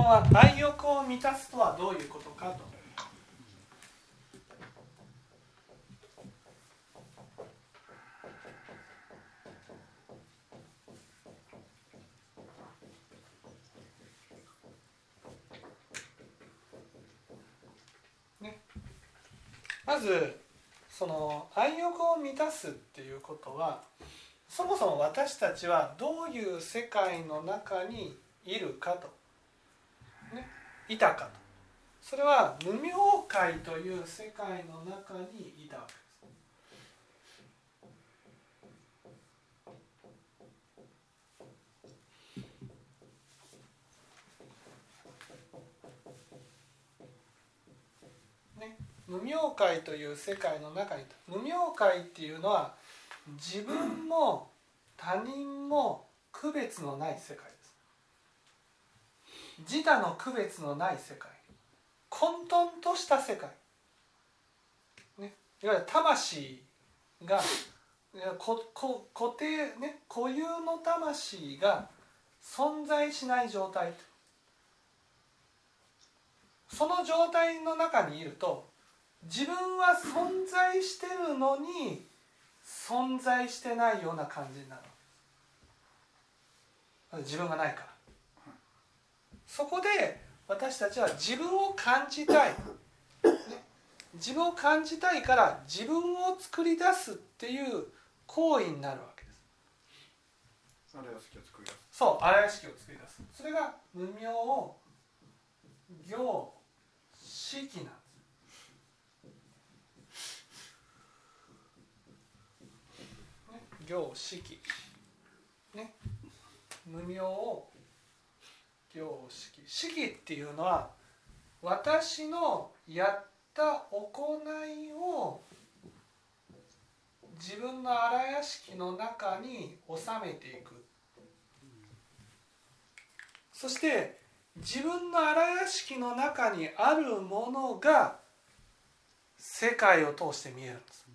問は愛欲を満たすとはどういうことかと。ね、まずその愛欲を満たすっていうことはそもそも私たちはどういう世界の中にいるかと、いたかと。それは無明界という世界の中にいたわけです。ね、無明界という世界の中に無明界っていうのは自分も他人も区別のない世界。自他の区別のない世界。混沌とした世界、ね、いわゆる魂がここ固定ね固有の魂が存在しない状態。その状態の中にいると自分は存在してるのに存在してないような感じになる。自分がないから。そこで私たちは自分を感じたい、自分を感じたいから自分を作り出すっていう行為になるわけです。そう荒屋敷を作り出す。それが無名行式なんです。行式ね。無名行式式っていうのは私のやった行いを自分の荒屋敷の中に収めていく。そして自分の荒屋敷の中にあるものが世界を通して見えるんです。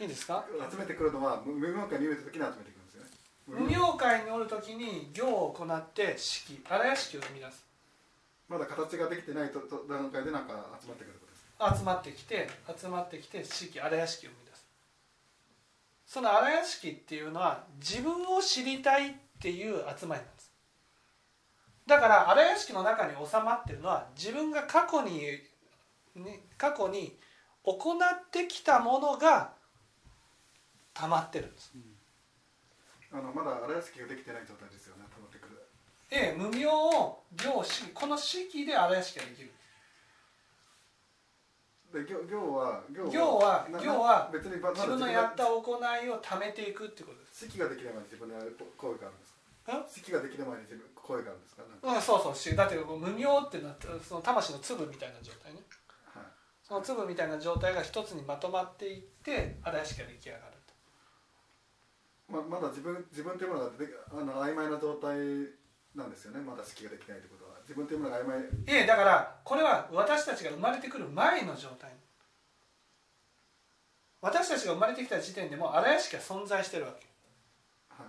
いいですか？集めてくるのは無にいる時に集めてくる無明界におる時に行を行って式。荒屋敷を生み出す。まだ形ができてないと段階でなんか集まってくる集まってきて集まってきて式荒屋敷を生み出す。その荒屋敷っていうのは自分を知りたいっていう集まりなんです。だから荒屋敷の中に収まってるのは自分が過去に、ね、過去に行ってきたものが溜まってるんです、うん、あのまだ荒屋敷ができてない状態ですよね溜まってくる。ええ無名を行式この式で荒屋敷ができる。で行行は行は行は別に自分のやった行いを貯めていくってことです。式ができる前に自分でやる行為があるんですか？式ができる前に自分行為があるんですか？うんそうそうだって無名ってなってその魂の粒みたいな状態ね、はい、その粒みたいな状態が一つにまとまっていって荒屋敷が出来上がるままだ自分自分というものがであの曖昧な状態なんですよね。まだ好きができないということは。自分というものが曖昧。ええだからこれは私たちが生まれてくる前の状態。私たちが生まれてきた時点でも荒屋敷は存在してるわけ、はい、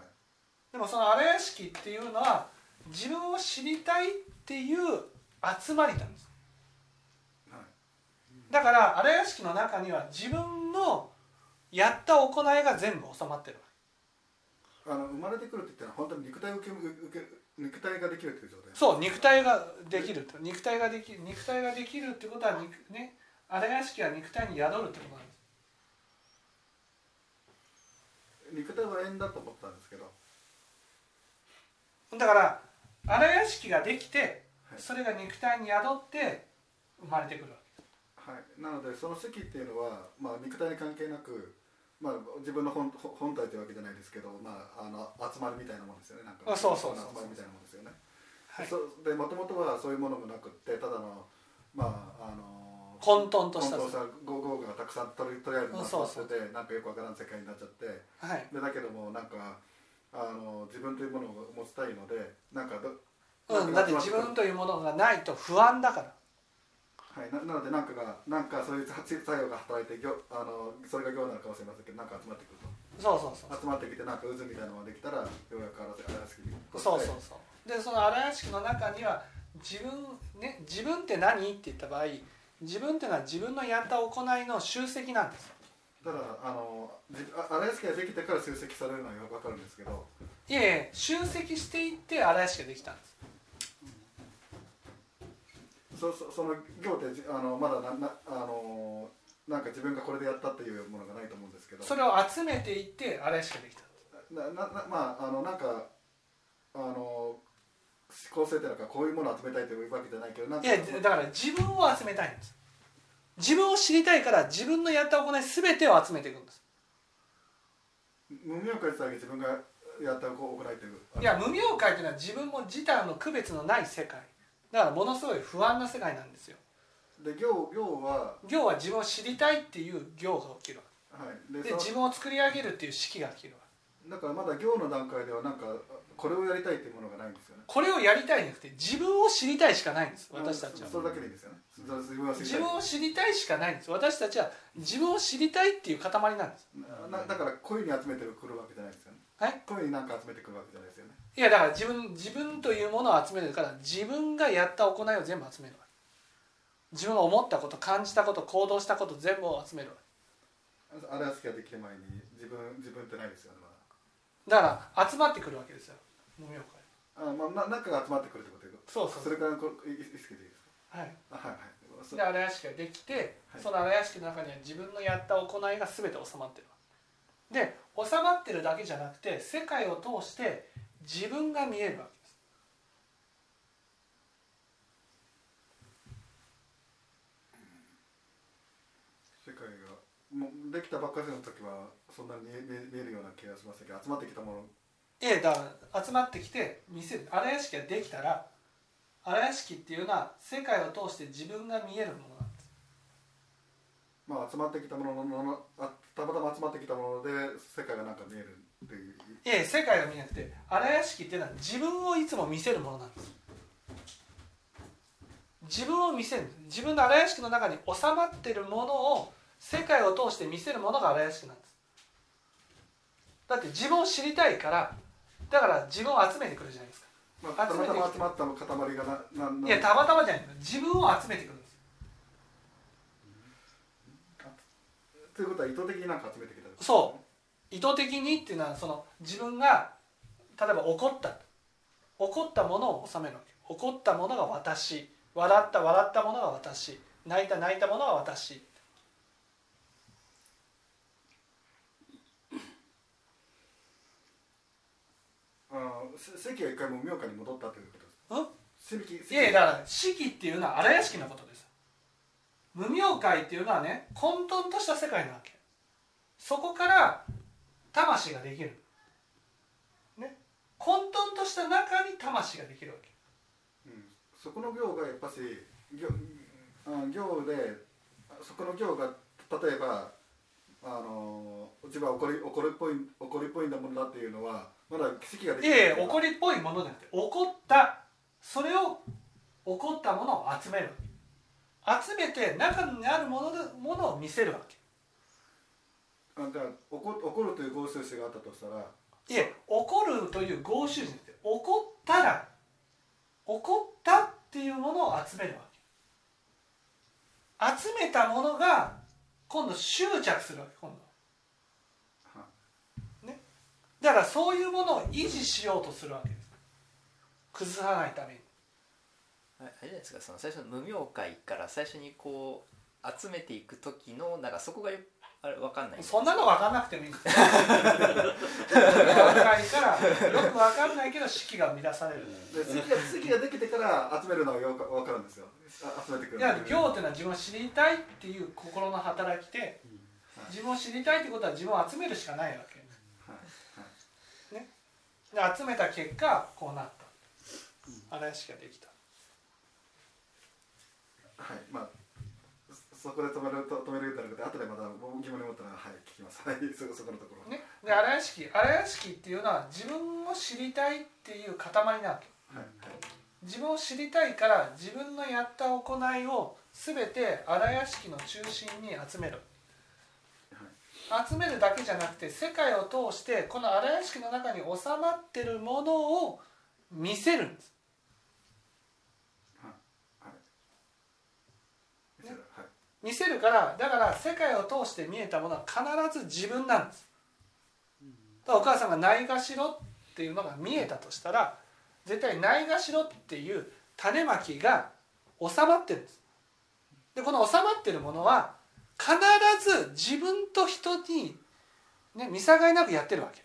でもその荒屋敷っていうのは自分を知りたいっていう集まりなんです、はい、だから荒屋敷の中には自分のやった行いが全部収まってるわけあの生まれてくるって言ったら本当に肉体を受け受け肉体ができるっていう状態。そう肉体ができる。肉体ができる肉体ができるってことは肉ね荒屋敷は肉体に宿るってことなんです。肉体は縁だと思ったんですけど。だから荒屋敷ができて、それが肉体に宿って生まれてくるわけはい。なのでその席っていうのは、まあ、肉体に関係なくまあ、自分の本本体というわけじゃないですけど、まあ、あの集まるみたいなもんですよね。なんかあそうそう集まるみたいなもんですよね。はい、そでもともとはそういうものもなくってただのまああの混沌とした。混沌したゴーゴーがたくさんとりとりあえず集まっててなんかよくわからん世界になっちゃって、はい、でだけどもなんかあの自分というものを持ちたいのでなんかど、うん、だって自分というものがないと不安だからはい、ななので何かが何かそういう作用が働いてあのそれが行なのかもしれませんけど何か集まってくると。そうそうそう集まってきてなんか渦みたいなのができたらようやく荒屋敷にそうそうそうでその荒屋敷の中には自分ね自分って何？って言った場合自分っていうのは自分のやった行いの集積なんですただあの荒屋敷ができてから集積されるのは分かるんですけど。いえいえ集積していって荒屋敷ができたんですそそその行ってあのまだななあのなんか自分がこれでやったっていうものがないと思うんですけど。それを集めていって荒屋敷ができたなななまああのなんかあの構成っていうのかこういうものを集めたいというわけじゃないけどいやだから自分を集めたいんです。自分を知りたいから自分のやった行い全てを集めていくんです。無明会さえ自分がやった行いという。いや無明会というのは自分も自他の区別のない世界だからものすごい不安な世界なんですよ。で行行は行は自分を知りたいっていう行が起きるはい、で自分を作り上げるっていう式が起きるだからまだ行の段階ではなんかこれをやりたいっていうものがないんですよね。これをやりたいんじゃなくて自分を知りたいしかないんです。私たちは。それだけでいいですよね。自分を知りたい。しかないんです。私たちは自分を知りたいっていう塊なんです。なだから恋に集めてくるわけじゃないですよね。はい恋になんか集めてくるわけじゃないですよねいやだから自分自分というものを集めるから自分がやった行いを全部集めるわけ。自分が思ったこと感じたこと行動したこと全部を集めるわけ。あれは好きができる前に自分自分ってないですよね、まだ。から集まってくるわけですよ。無明会。あまあなんかが集まってくるってことそうそうそれからこ意識でいいですか？はい。はいはい。で荒屋敷ができて、はい、その荒屋敷の中には自分のやった行いが全て収まってるで収まってるだけじゃなくて世界を通して自分が見えるわけです。世界がもうできたばっかりの時はそんなに見えるような気がしませんけど集まってきたもの。ええだから集まってきて見せる。荒屋敷ができたら荒屋敷っていうのは世界を通して自分が見えるものなんです。まあ集まってきたもののあたまたま集まってきたもので世界がなんか見えるっていうええ世界が見えなくて荒屋敷っていうのは自分をいつも見せるものなんです。自分を見せる。自分の荒屋敷の中に収まってるものを世界を通して見せるものが荒屋敷なんです。だって自分を知りたいからだから自分を集めてくるじゃないですか、まあ、たまたま集まった塊がなないやたまたまじゃない。自分を集めてくるんです。ということは意図的になんか集めてきたそう意図的にっていうのはその自分が例えば怒った。怒ったものを収めるわけ。怒ったものが私。笑った笑ったものが私。泣いた泣いたものが私。関が一回も明家に戻ったということですいやいやだから式っていうのは荒屋敷のことです。無明界っていうのはね混沌とした世界なわけ。そこから魂ができる。ね。混沌とした中に魂ができるわけ、うん、そこの行がやっぱし行行でそこの行が例えばあの自分は怒り怒りっぽい怒りっぽいんだもんだっていうのはまだ奇跡ができないいやいや怒りっぽいものじゃなくて怒った。それを怒ったものを集める。集めて中にあるものでものを見せるわけあじゃあ怒怒るという合衆心があったとしたら。いえ怒るという合衆心って怒ったら怒ったっていうものを集めるわけ。集めたものが今度執着するわけ今度。だからそういうものを維持しようとするわけです。崩さないために。あれじゃないですかその最初の無明会から最初にこう集めていく時のなんかそこがよあれ分かんない。そんなの分かんなくてもいいんですよ。無明会からよく分かんないけど式が乱される。で式がができてから集めるのはよく分かるんですよ。集めてくるいや行っていうのは自分を知りたいっていう心の働きで、自分を知りたいってことは自分を集めるしかないわけ。で集めた結果こうなった。荒屋敷ができた。はい。まあそこで止めると止めるた疑問に思ったらはい聞きます。はいそそこのところ。ねで荒屋敷荒屋敷っていうのは自分を知りたいっていう塊なわけ、はいはい、自分を知りたいから自分のやった行いを全て荒屋敷の中心に集める、はい、集めるだけじゃなくて世界を通してこの荒屋敷の中に収まってるものを見せるんですはい見せるはい見せるからだから世界を通して見えたものは必ず自分なんです。だからお母さんがないがしろっていうのが見えたとしたら絶対ないがしろっていう種まきが収まってるんです。でこの収まってるものは必ず自分と人に、ね、見境なくやってるわけ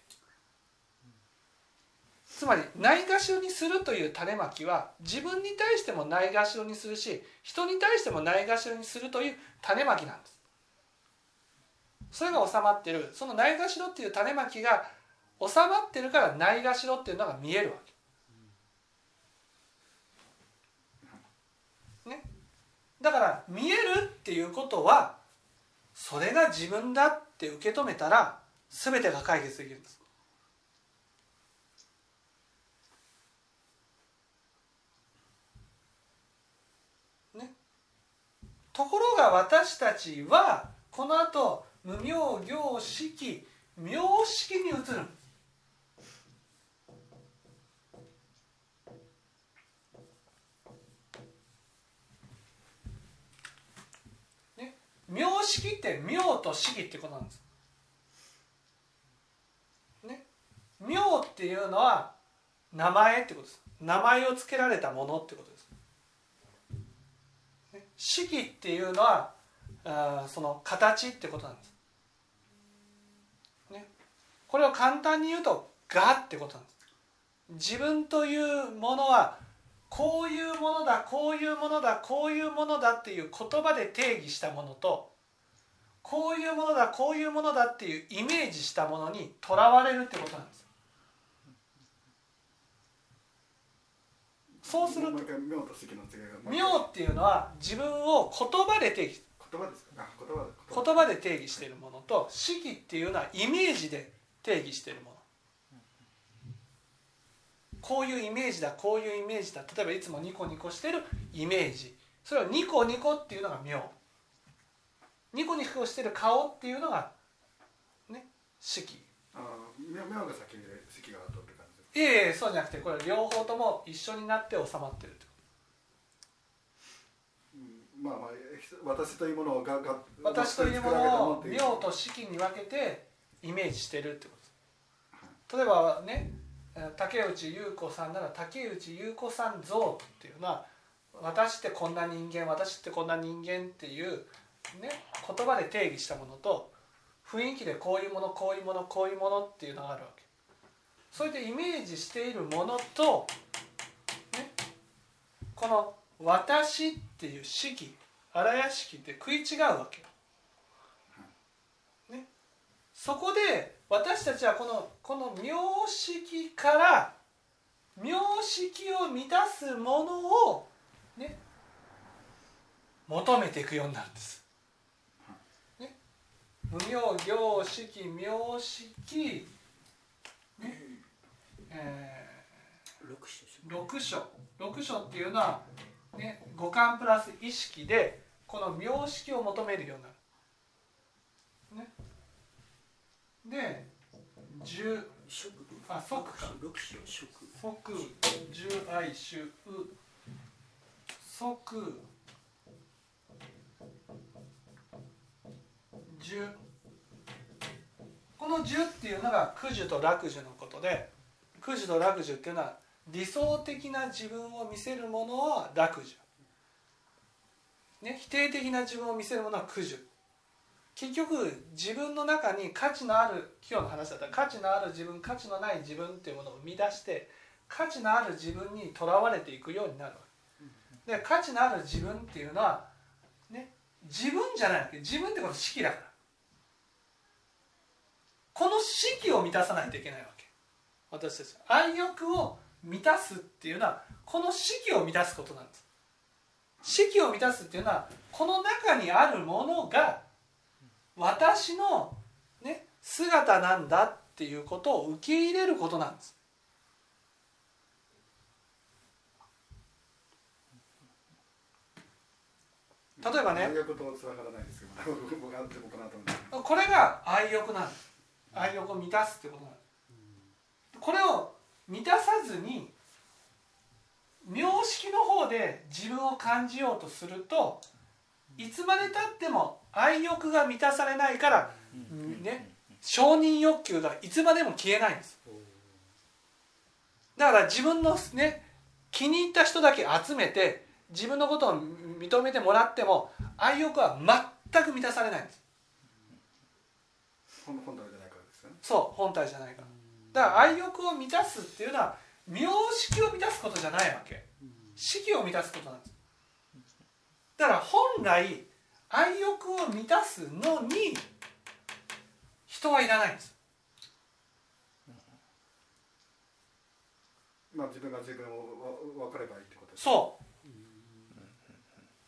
つまりないがしろにするという種まきは自分に対してもないがしろにするし人に対してもないがしろにするという種まきなんです。それが収まってる。そのないがしろっていう種まきが収まってるからないがしろっていうのが見えるわけ。ね。だから見えるっていうことはそれが自分だって受け止めたら全てが解決できるんですねところが私たちはこの後無名行式名式に移る。んですね名式って名と式ってことなんです。ね名っていうのは名前ってことです。名前を付けられたものってことです。式っていうのはあその形ってことなんです。ね。これを簡単に言うと「が」ってことなんです。自分というものはこういうものだこういうものだこういうものだっていう言葉で定義したものとこういうものだこういうものだっていうイメージしたものにとらわれるってことなんです。そうするともう一回名と式の違いが名っていうのは自分を言葉で定義。言葉ですか？あ言葉で言葉。で定義しているものと式っていうのはイメージで定義しているもの。こういうイメージだこういうイメージだ。例えばいつもニコニコしてるイメージ。それをニコニコっていうのが名。ニコニコしてる顔っていうのがね式。あ名名が先でいえいえそうじゃなくてこれ両方とも一緒になって収まってるってまあまあ私というものをがが私というものをっていう名と式に分けてイメージしてるってこと。例えばね竹内優子さんなら竹内優子さん像っていうのは私ってこんな人間私ってこんな人間っていう、ね、言葉で定義したものと雰囲気でこういうものこういうものこういうものっていうのがあるわけ。それでイメージしているものと、ね、この「私」っていう式荒屋敷って食い違うわけ。ね、そこで私たちはこのこの名式から名式を満たすものをね求めていくようになるんです。ね、無名行式名式、え六種ー、六書六書っていうのは、ね、五感プラス意識でこの名式を求めるようになる。ね、で十あ即か。即十愛主う即十。この十っていうのが苦樹と楽樹のことで苦樹と楽樹っていうのは理想的な自分を見せるものは楽樹、ね、否定的な自分を見せるものは苦樹結局自分の中に価値のある今日の話だったら価値のある自分価値のない自分っていうものを生み出して価値のある自分にとらわれていくようになるで価値のある自分っていうのは、ね、自分じゃないわけ。自分ってこの式だから。この式を満たさないといけないわけ。私たち。愛欲を満たすっていうのはこの式を満たすことなんです。式を満たすっていうのはこの中にあるものが私の、ね、姿なんだっていうことを受け入れることなんです。例えばねこれが愛欲なんです。愛欲を満たすってことなんですこれを満たさずに妙識の方で自分を感じようとするといつまでたっても愛欲が満たされないからね承認欲求がいつまでも消えないんです。だから自分のね気に入った人だけ集めて自分のことを認めてもらっても愛欲は全く満たされないんです。本本体じゃないからですよね。そう本体じゃないからだから愛欲を満たすっていうのは妙識を満たすことじゃないわけ。式を満たすことなんです。だから本来愛欲を満たすのに人はいらないんです。まあ自分が自分をわ分かればいいってことですそう。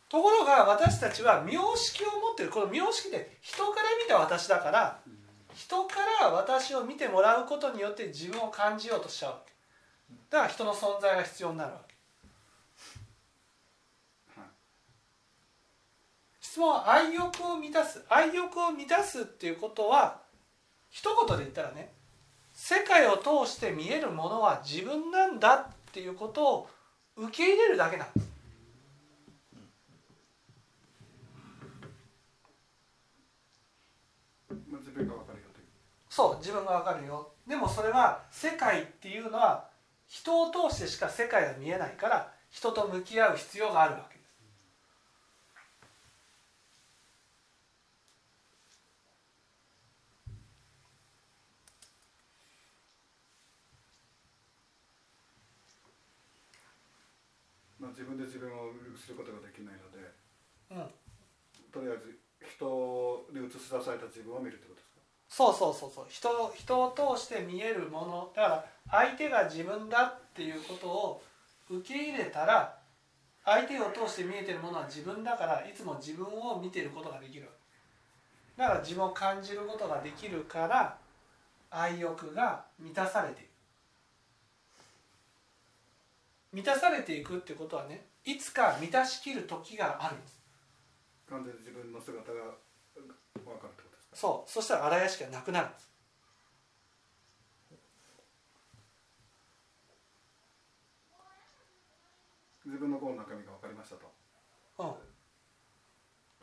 ところが私たちは妙識を持ってる。この妙識って人から見た私だから人から私を見てもらうことによって自分を感じようとしちゃう。だから人の存在が必要になるわけ。はい。質問は愛欲を満たす。愛欲を満たすっていうことは一言で言ったらね世界を通して見えるものは自分なんだっていうことを受け入れるだけなんですまあ自分が分かるよというそう自分がわかるよ。でもそれは世界っていうのは人を通してしか世界が見えないから人と向き合う必要があるわけです。まあ自分で自分をすることができないのでうん。とりあえず人に映し出された自分を見るってことですか？そうそうそうそう。人人を通して見えるもの。だから相手が自分だっていうことを受け入れたら相手を通して見えてるものは自分だからいつも自分を見てることができる。だから自分を感じることができるから愛欲が満たされていく。満たされていくってことはねいつか満たしきる時があるんです。完全に自分の姿が分かるそう。そしたら荒屋敷がなくなるんです。自分の心の中身が分かりましたと。うん。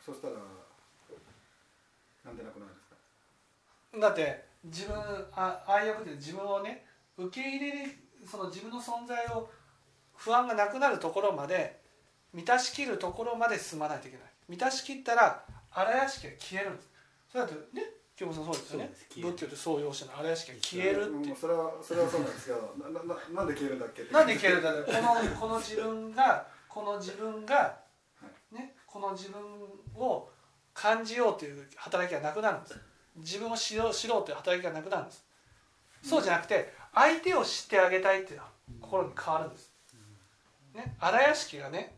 そしたらなんでなくなるんですか？だって自分あ愛欲で自分をね受け入れるその自分の存在を不安がなくなるところまで満たしきるところまで進まないといけない。満たしきったら荒屋敷が消えるんですだとね京本さんそうですよね。そうです消える。仏教で創用者の荒屋敷が消えるって。それはそれはそうなんですけどななななんで消えるんだっけって。なんで消えるんだろう。このこの自分がこの自分がねこの自分を感じようという働きがなくなるんです。自分を知ろう知ろうという働きがなくなるんです。そうじゃなくて相手を知ってあげたいっていうのは心に変わるんです。ね荒屋敷がね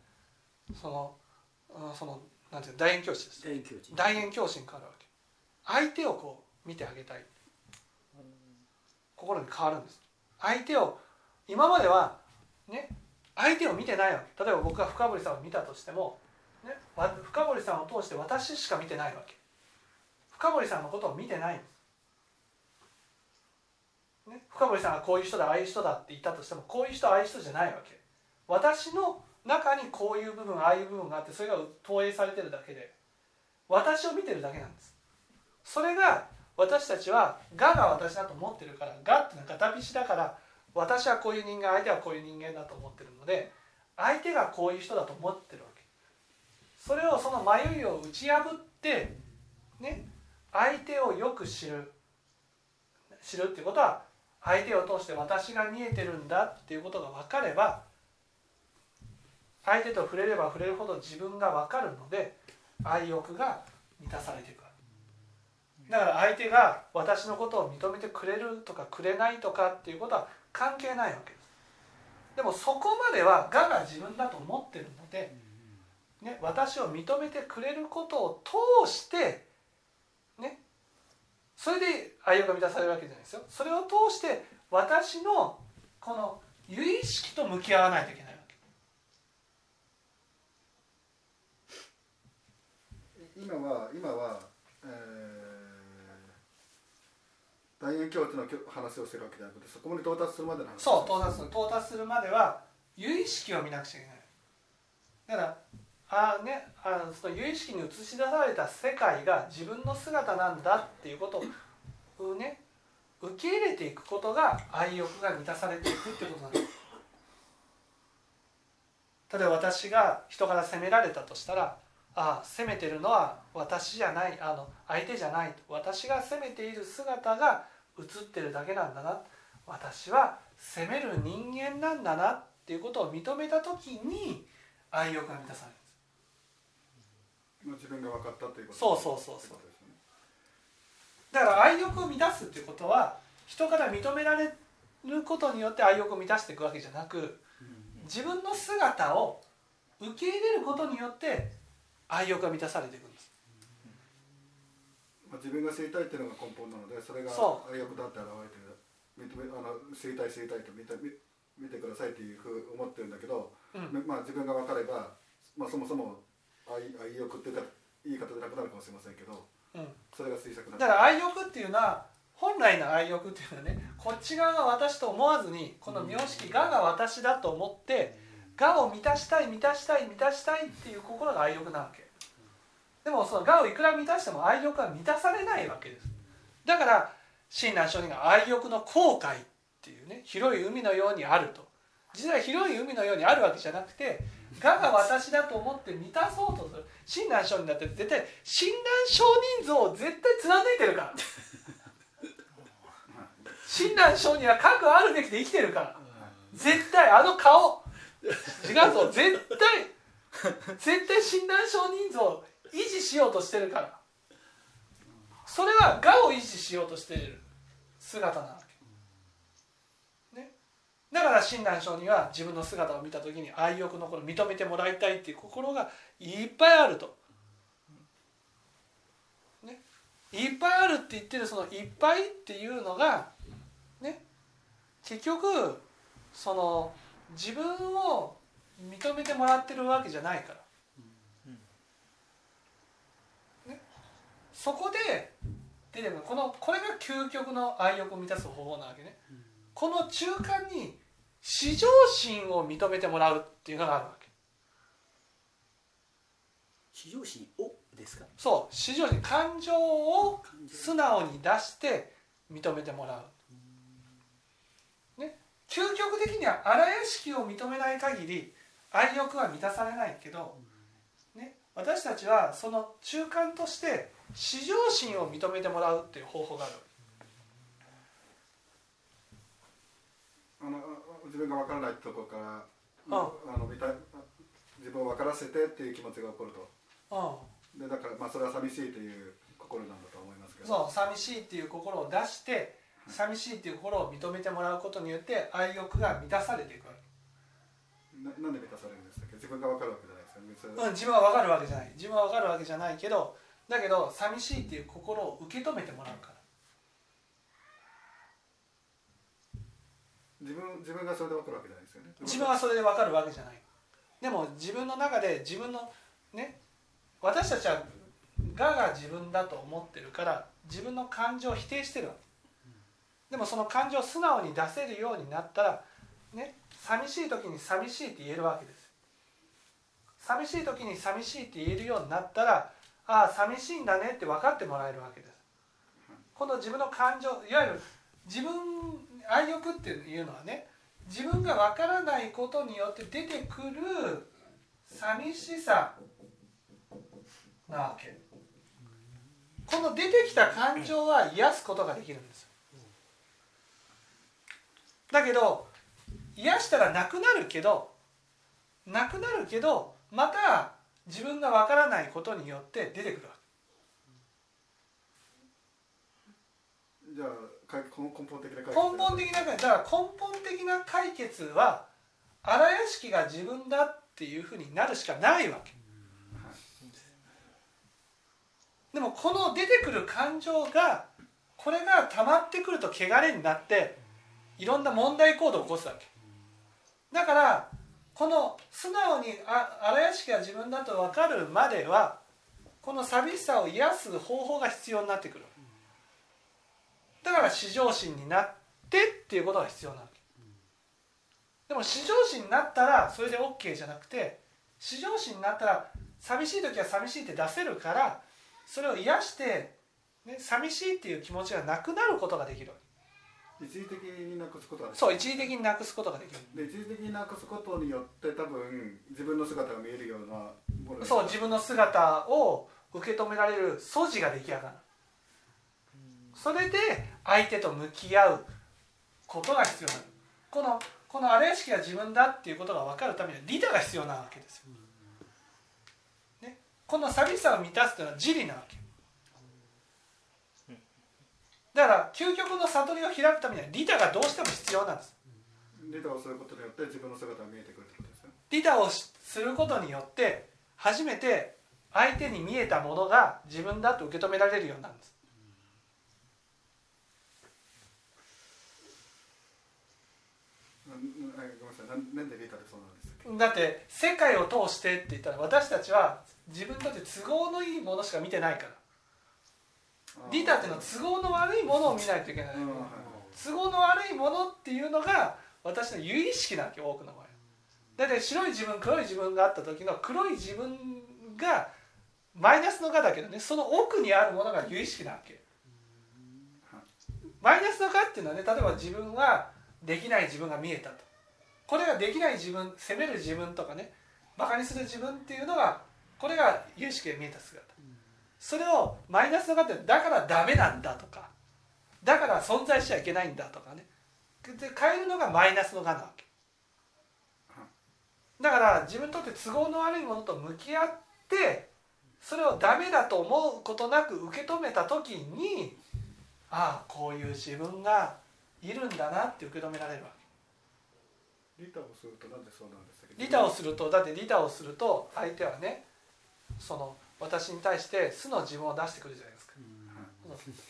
そのうんそのなんていうの大円教師です。大教授大円教師に変わるわけ相手をこう見てあげたい。心に変わるんです。相手を今まではね相手を見てないわけ。例えば僕が深堀さんを見たとしても、ね、深堀さんを通して私しか見てないわけ。深堀さんのことを見てないんです、ね、深堀さんがこういう人だああいう人だって言ったとしてもこういう人ああいう人じゃないわけ。私の中にこういう部分ああいう部分があってそれが投影されてるだけで私を見てるだけなんです。それが私たちは「我が私だと思ってるから「我っていうのは片菱だから私はこういう人間相手はこういう人間だと思ってるので相手がこういう人だと思ってるわけ。それをその迷いを打ち破ってね相手をよく知る。知るっていうことは相手を通して私が見えてるんだっていうことが分かれば相手と触れれば触れるほど自分が分かるので愛欲が満たされていくだから相手が私のことを認めてくれるとかくれないとかっていうことは関係ないわけです。でもそこまでは我が自分だと思ってるので、ね、私を認めてくれることを通してねそれで愛欲が満たされるわけじゃないですよ。それを通して私のこの由意識と向き合わないといけないわけ。今は今は、えー、大円教地の話をしてるわけじゃなくてそこに到達するまでの話。そう到達する。到達するまでは有意識を見なくちゃいけない。だからあねあのその有意識に映し出された世界が自分の姿なんだっていうことをね受け入れていくことが愛欲が満たされていくってことなんです例えば私が人から責められたとしたらああ責めてるのは私じゃないあの相手じゃない私が責めている姿が映ってるだけなんだな。私は責める人間なんだなっていうことを認めた時に愛欲が満たされる自分が分かったということそうそうそうそう。だから愛欲を満たすっていうことは人から認められることによって愛欲を満たしていくわけじゃなく自分の姿を受け入れることによって愛欲が満たされていく。んですまあ、自分が知りたいっていうのが根本なのでそれがそう。愛欲だって現れてる。認めあの知りたい知りたいと見て見見てくださいっていうふう思ってるんだけど、うん。まあ、自分が分かれば、まあ、そもそも愛愛欲っていうか言い方でなくなるかもしれませんけどうん。それが小さくなるだから愛欲っていうのは本来の愛欲っていうのはねこっち側が私と思わずにこの名式「我が私だと思って「我を満たしたい満たしたい満たしたい」っていう心が愛欲なわけでもその我をいくら満たしても愛欲は満たされないわけです。だから親鸞上人が愛欲の後悔っていうね広い海のようにあると。実は広い海のようにあるわけじゃなくて我が私だと思って満たそうとする。親鸞上人だって絶対親鸞上人像を絶対貫いてるから。親鸞上人は核あるべきで生きてるから。絶対あの顔。違うぞ。絶対。絶対親鸞上人像。を維持しようとしてるから。それは我を維持しようとしている姿なわけ、ね、だから親鸞上人は自分の姿を見た時に愛欲のこの認めてもらいたいっていう心がいっぱいあると、ね、いっぱいあるって言ってるそのいっぱいっていうのがね。結局その自分を認めてもらってるわけじゃないから。そこで出てくるこのこれが究極の愛欲を満たす方法なわけね、この中間に至上心を認めてもらうっていうのがあるわけ。至上心をですか？そう。至上心感情を素直に出して認めてもらう、ね、究極的には荒屋敷を認めない限り愛欲は満たされないけど、ね、私たちはその中間として至上心を認めてもらうっていう方法があるあの自分が分からないところから、ああの自分を分からせてっていう気持ちが起こると。うん。でだからまあそれは寂しいという心なんだと思いますけど。そう寂しいっていう心を出して寂しいっていう心を認めてもらうことによって愛欲が満たされていくわななんで満たされるんでしたっけ自分が分かるわけじゃないですかうん、自分は分かるわけじゃない。自分は分かるわけじゃないけどだけど寂しいっていう心を受け止めてもらうから。自分自分がそれで分かるわけじゃないですよね。自分はそれで分かるわけじゃない。でも自分の中で自分のね私たちは我が自分だと思ってるから自分の感情を否定してるわけ。でもその感情を素直に出せるようになったらね寂しい時に寂しいって言えるわけです。寂しい時に寂しいって言えるようになったらああ寂しいんだねって分かってもらえるわけです。この自分の感情いわゆる自分愛欲っていうのはね自分が分からないことによって出てくる寂しさなわけ。この出てきた感情は癒すことができるんです。だけど癒したらなくなるけどなくなるけどまた自分が分からないことによって出てくるわじゃあ根本的な解け根本的なだから根本的な解決は荒屋敷が自分だっていうふうになるしかないわけ。でもこの出てくる感情がこれが溜まってくると汚れになっていろんな問題行動を起こすわけ。だからこの素直に荒屋敷が自分だと分かるまではこの寂しさを癒す方法が必要になってくる。だから至上心になってっていうことが必要なわけ。でも至上心になったらそれで OK じゃなくて至上心になったら寂しい時は寂しいって出せるからそれを癒して、ね、寂しいっていう気持ちがなくなることができるわけ。一時的になくすことはできそう一時的になくすことができる。で一時的になくすことによって多分自分の姿が見えるようなものそう自分の姿を受け止められる素地が出来上がる。それで相手と向き合うことが必要なのこのこのあれ屋敷が自分だっていうことが分かるためには利他が必要なわけですよ、ね、この寂しさを満たすというのは自利なわけだから究極の悟りを開くためには利他がどうしても必要なんです。リーダーをすることによって自分の姿が見えてくるってことですね利他をすることによって初めて相手に見えたものが自分だと受け止められるようになるんです。だって世界を通してって言ったら私たちは自分にとって都合のいいものしか見てないから利他っていうのは都合の悪いものを見ないといけない。都合の悪いものっていうのが私の有意識なわけ多くの場合だって白い自分黒い自分があった時の黒い自分がマイナスのがだけどねその奥にあるものが有意識なわけ。マイナスのがっていうのはね例えば自分はできない自分が見えたと。これができない自分責める自分とかねバカにする自分っていうのがこれが有意識で見えた姿それをマイナスのがってだからダメなんだとかだから存在しちゃいけないんだとかね。で変えるのがマイナスのがなわけ。だから自分にとって都合の悪いものと向き合ってそれをダメだと思うことなく受け止めた時にああこういう自分がいるんだなって受け止められるわリーダーをするとなんでそうなんですか？け利他をするとだって利他をすると相手はねその私に対して素の自分を出してくるじゃないですか。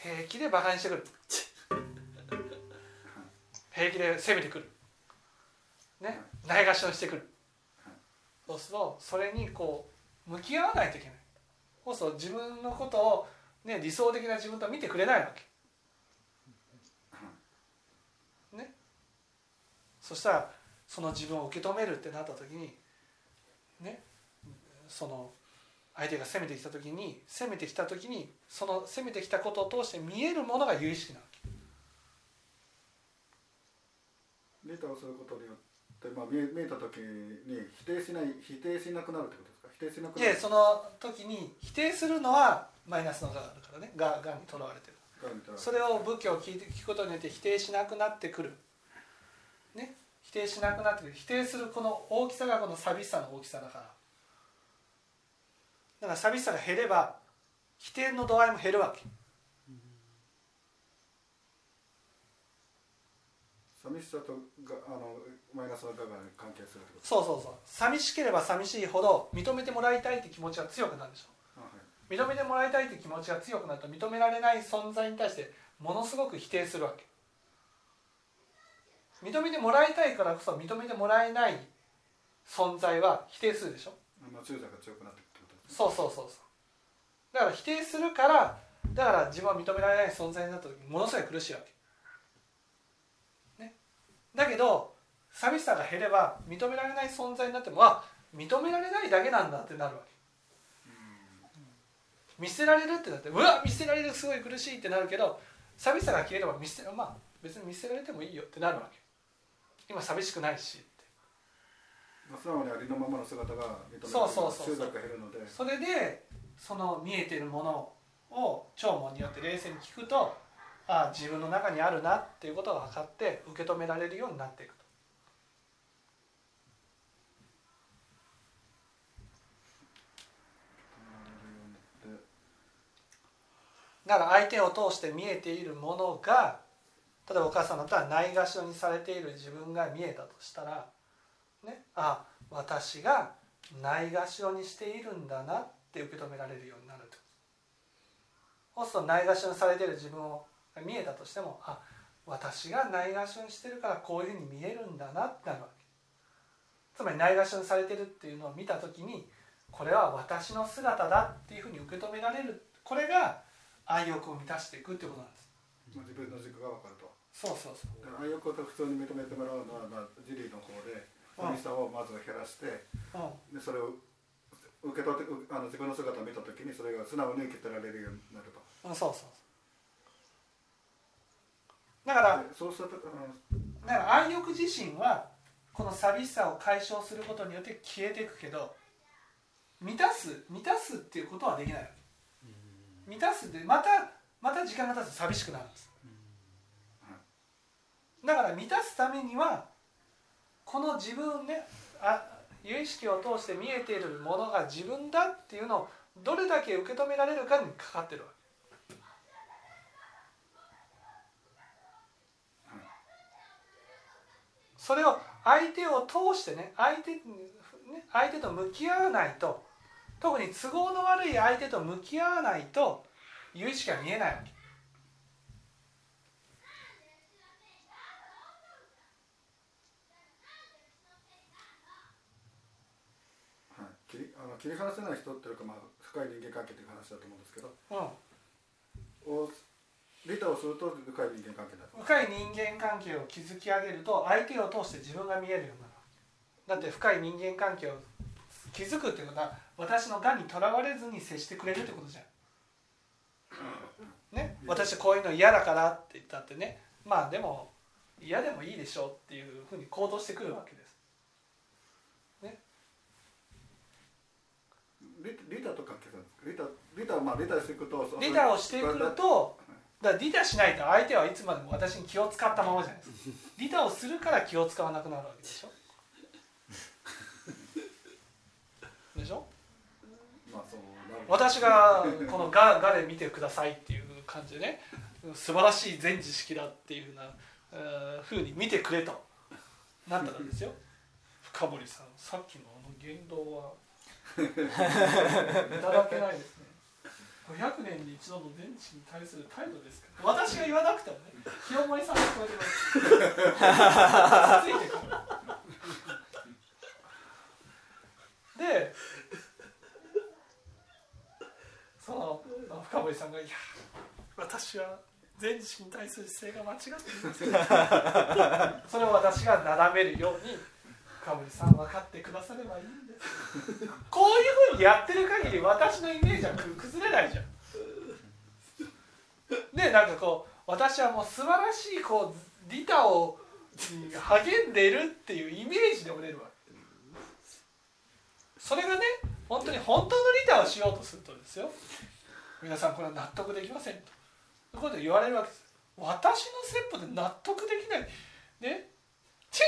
平気でバカにしてくる。平気で責めてくる。ねないがしろにしてくる。そうするとそれにこう向き合わないといけない。そうすると自分のことを、ね、理想的な自分と見てくれないわけ。ね。そしたらその自分を受け止めるってなった時にねその相手が攻めてきた時に攻めてきた時にその攻めてきたことを通して見えるものが有意識なわけ。リーダーをすることによって、まあ、見え見えた時に否定しない否定しなくなるってことですか？否定しなくなる。でその時に否定するのはマイナスのがあるからね。ががんにとらわれてる。それを仏教を聞いて聞くことによって否定しなくなってくる。ね？否定しなくなってくる。否定するこの大きさがこの寂しさの大きさだからだから寂しさが減れば否定の度合いも減るわけ。寂しさとがあのマイナスの関係するそうそうそう。寂しければ寂しいほど認めてもらいたいって気持ちが強くなるでしょ。あはい。認めてもらいたいって気持ちが強くなると認められない存在に対してものすごく否定するわけ。認めてもらいたいからこそ認めてもらえない存在は否定するでしょ。あの注座が強くなってそうそうそうそう。だから否定するからだから自分は認められない存在になった時にものすごい苦しいわけ、ね、だけど寂しさが減れば認められない存在になってもあ認められないだけなんだってなるわけ。見捨てられるってなってうわ見捨てられるすごい苦しいってなるけど寂しさが消えれば見捨てまあ別に見捨てられてもいいよってなるわけ。今寂しくないし素直にありのままの姿が認められるそうそうそうそそれでその見えてるものを聴聞によって冷静に聞くとああ自分の中にあるなっていうことが分かって受け止められるようになっていくと。だから相手を通して見えているものが例えばお母さんだったらないがしろにされている自分が見えたとしたらね。あ私がないがしろにしているんだなって受け止められるようになると。そうするとないがしろにされている自分をが見えたとしてもあ私がないがしろにしてるからこういうふうに見えるんだなってなるわけ。つまりないがしろにされてるっていうのを見た時にこれは私の姿だっていうふうに受け止められる。これが愛欲を満たしていくっていうことなんです。まあ自分の軸が分かると。そうそうそう。愛欲を普通に認めてもらうのは、まあ、ジリーの方で寂しさをまず減らしてうんでそれを受け取ってうあの自分の姿を見た時にそれが素直に受け取られるようになると。うんそうそう。だからでそうするとあのだから愛欲自身はこの寂しさを解消することによって消えていくけど満たす満たすっていうことはできないわけ。満たすでまたまた時間が経つと寂しくなるんです。だから満たすためにはこの自分ねあ有意識を通して見えているものが自分だっていうのをどれだけ受け止められるかにかかってるわけ。それを相手を通してね相手ね相手と向き合わないと特に都合の悪い相手と向き合わないと有意識が見えないわけはい、切りあの切り離せない人っていうか、まあ、深い人間関係という話だと思うんですけどうん。を利他をすると深い人間関係だと深い人間関係を築き上げると相手を通して自分が見えるようになる。だって深い人間関係を築くっていうことは私のがにとらわれずに接してくれるってことじゃん。ね、私こういうの嫌だからって言ったってね。まあでも嫌でもいいでしょうっていうふうに行動してくるわけです。利利他と関係するんですか利他利他はまあ利他していくとリーダーをしてくるとだリーダーしないと相手はいつまでも私に気を使ったままじゃないですか。リーダーをするから気を使わなくなるわけでしょ？でしょ？まあそう私がこのが「が」で見てくださいっていう感じでね素晴らしい全知識だっていうふうなえーふうに見てくれとなったらですよ。深堀さんさっきのあの言動はいただけないですね。500年に一度の全知に対する態度ですか？ら私が言わなくてもね清盛さんがてますついてくる。でその深堀さんが「いや私は全知識に対する姿勢が間違っています」それを私がなだめるように深堀さん分かってくださればいいんです。こういうふうにやってる限り私のイメージは崩れないじゃん。でなんかこう私はもう素晴らしいこう利他を励んでるっていうイメージで折れるわ。けそれがね本当に本当の利他をしようとするとですよ。皆さんこれは納得できませんと。そういうこと言われるわけです。私の説法で納得できない。ねチ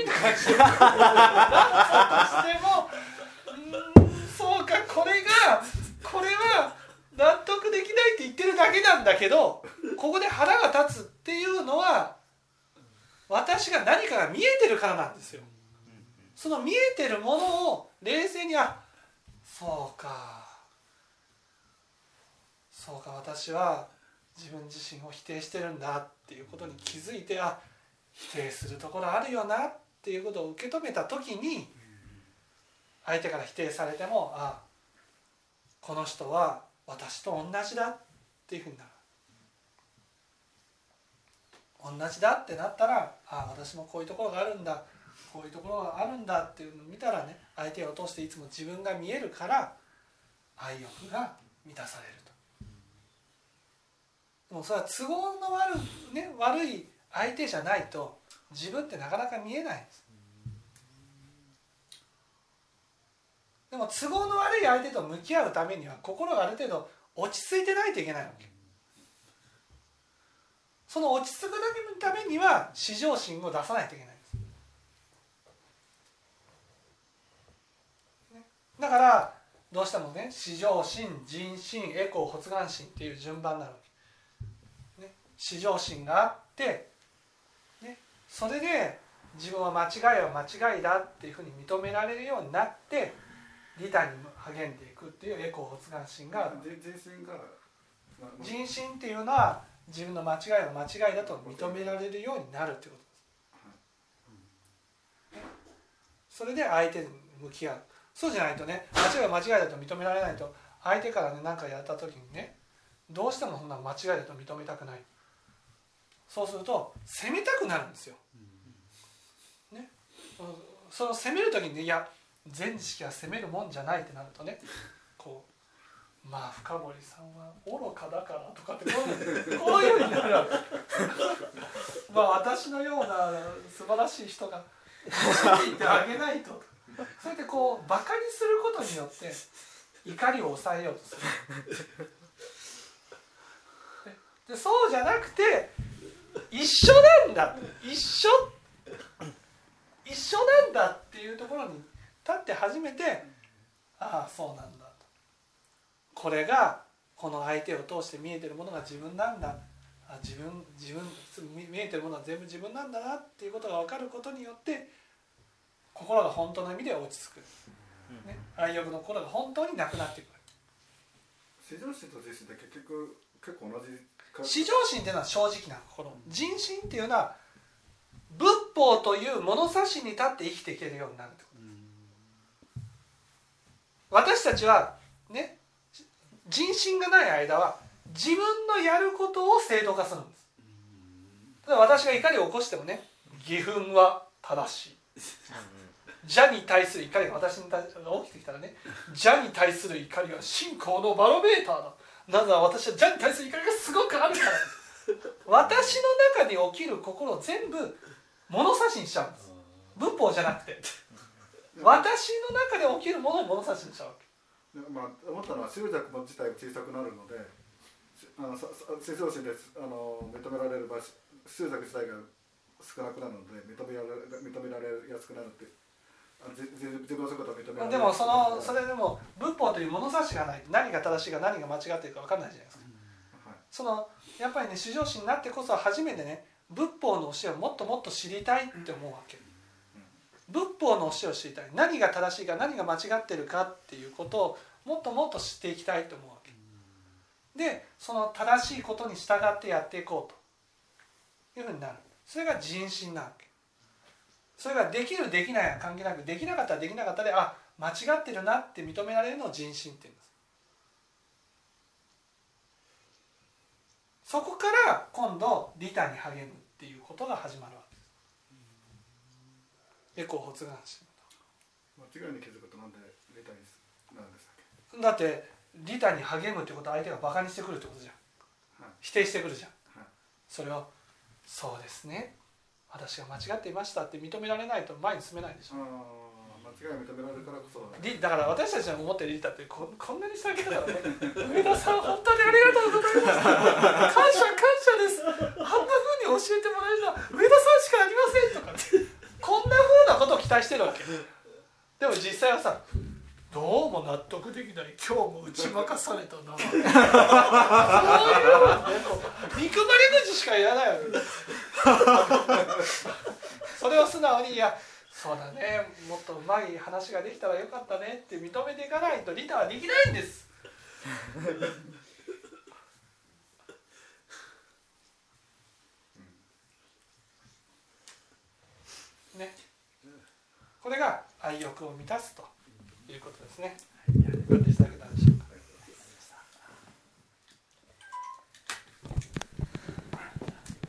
ーンとかしてなったとしてもんそうかこれがこれは納得できないって言ってるだけなんだけどここで腹が立つっていうのは私が何かが見えてるからなんですよ。その見えてるものを冷静にあそうか。そうか私は自分自身を否定してるんだっていうことに気づいてあ否定するところあるよなっていうことを受け止めた時に相手から否定されてもあこの人は私と同じだっていうふうになる。同じだってなったらあ私もこういうところがあるんだこういうところがあるんだっていうのを見たらね相手を通していつも自分が見えるから愛欲が満たされると。でもそれは都合の悪,、ね、悪い相手じゃないと自分ってなかなか見えないんです。でも都合の悪い相手と向き合うためには心がある程度落ち着いてないといけないわけ。その落ち着くためには至上心を出さないといけないんです。だからどうしてもね至上心人心エコー発願心っていう順番なるわけ、ね、至上心があって、それで自分は間違いは間違いだっていうふうに認められるようになって利他に励んでいくっていうエコー発願心がある。人人心が、まあ人心っていうのは自分の間違いは間違いだと認められるようになるってことです。それで相手に向き合う。そうじゃないとね間違いは間違いだと認められないと相手からね何かやった時にねどうしてもそんな間違いだと認めたくないそうすると責めたくなるんですよ。ね、その責める時にねいや全知識は責めるもんじゃないってなるとねこうまあ深堀さんは愚かだからとかってこういうふうになるわけ。まあ私のような素晴らしい人が導いてあげないと。そうやってこうバカにすることによって怒りを抑えようとする。でそうじゃなくて一緒なんだ一緒一緒なんだっていうところに立って初めてああそうなんだと。これがこの相手を通して見えてるものが自分なんだ。あ自分自分見えてるものは全部自分なんだなっていうことが分かることによって心が本当の意味で落ち着く、ね、愛欲の心が本当になくなってくる。至上心と自心って結局結構同じ至上心っていうのは正直な心。人心っていうのは仏法という物差しに立って生きていけるようになる私たちはね人心がない間は自分のやることを正当化するんです。ただ私が怒りを起こしてもね義憤は正しい。邪に対する怒りが私に対して起きてきたらね邪に対する怒りは信仰のバロメーターだ。なぜなら私は邪に対する怒りがすごくあるから私の中に起きる心を全部物差しにしちゃうんです。仏法じゃなくて。私の中で起きるものを物差しにしちゃうわけ。まあ、思ったのは執着も自体が小さくなるのであの至上心であの認められる場所執着自体が少なくなるので認められ認められやすくなるってでもそのそれでも仏法という物差しがない。と何が正しいか何が間違っているか分かんないじゃないですか。はい。そのやっぱりね至上心になってこそ初めてね仏法の教えをもっともっと知りたいって思うわけ。仏法の教えを知りたい。何が正しいか何が間違ってるかっていうことをもっともっと知っていきたいと思うわけ。でその正しいことに従ってやっていこうというふうになる。それが人心なわけそれができるできないは関係なくできなかったらできなかったであ間違ってるなって認められるのを人心って言うんです。そこから今度利他に励むっていうことが始まるわけです。エコー発願心間違いに気づくとなんでレタにだって利他に励むってことは相手がバカにしてくるってことじゃん。はい。否定してくるじゃん。はい。それをそうですね私が間違っていましたって認められないと前に進めないでしょ。間違い認められるからこそリだから私たちの思ってるリーダーってここんなにしてあげたからね。上田さん本当にありがとうございます。感謝感謝です。あんな風に教えてもらえるのは上田さんしかありませんとかこんな風なことを期待してるわけ。でも実際はさどうも納得できない。今日も打ち負かされたな。そういう憎まれ口しか言わないわけ それを素直に「いやそうだねもっとうまい話ができたらよかったね」って認めていかないとリタはできないんです。ね。これが愛欲を満たすということですね。